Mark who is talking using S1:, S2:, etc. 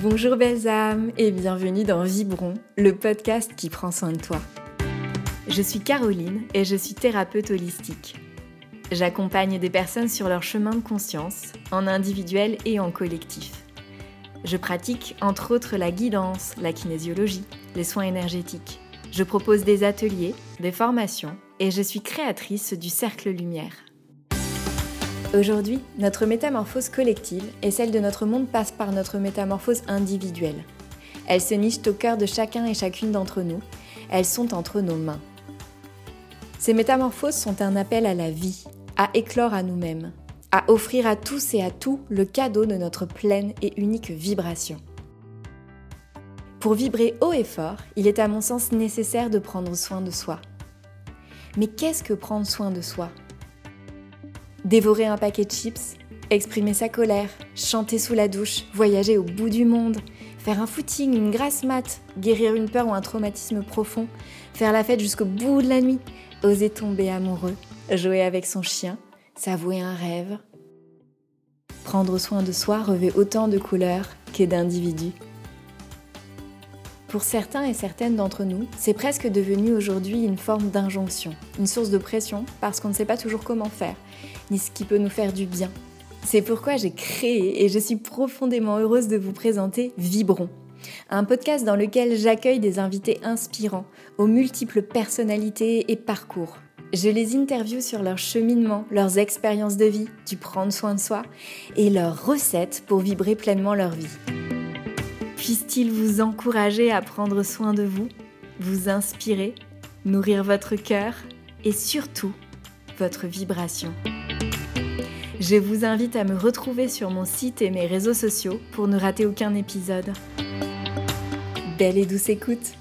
S1: Bonjour belles âmes et bienvenue dans Vibron, le podcast qui prend soin de toi. Je suis Caroline et je suis thérapeute holistique. J'accompagne des personnes sur leur chemin de conscience, en individuel et en collectif. Je pratique entre autres la guidance, la kinésiologie, les soins énergétiques. Je propose des ateliers, des formations et je suis créatrice du Cercle Lumière. Aujourd'hui, notre métamorphose collective et celle de notre monde passe par notre métamorphose individuelle. Elles se nichent au cœur de chacun et chacune d'entre nous. Elles sont entre nos mains. Ces métamorphoses sont un appel à la vie, à éclore à nous-mêmes, à offrir à tous et à tout le cadeau de notre pleine et unique vibration. Pour vibrer haut et fort, il est à mon sens nécessaire de prendre soin de soi. Mais qu'est-ce que prendre soin de soi? Dévorer un paquet de chips, exprimer sa colère, chanter sous la douche, voyager au bout du monde, faire un footing, une grasse mat, guérir une peur ou un traumatisme profond, faire la fête jusqu'au bout de la nuit, oser tomber amoureux, jouer avec son chien, s'avouer un rêve. Prendre soin de soi revêt autant de couleurs que d'individus. Pour certains et certaines d'entre nous, c'est presque devenu aujourd'hui une forme d'injonction, une source de pression parce qu'on ne sait pas toujours comment faire, ni ce qui peut nous faire du bien. C'est pourquoi j'ai créé et je suis profondément heureuse de vous présenter Vibron, un podcast dans lequel j'accueille des invités inspirants, aux multiples personnalités et parcours. Je les interviewe sur leur cheminement, leurs expériences de vie, du prendre soin de soi et leurs recettes pour vibrer pleinement leur vie. Puisse-t-il vous encourager à prendre soin de vous, vous inspirer, nourrir votre cœur et surtout votre vibration. Je vous invite à me retrouver sur mon site et mes réseaux sociaux pour ne rater aucun épisode. Belle et douce écoute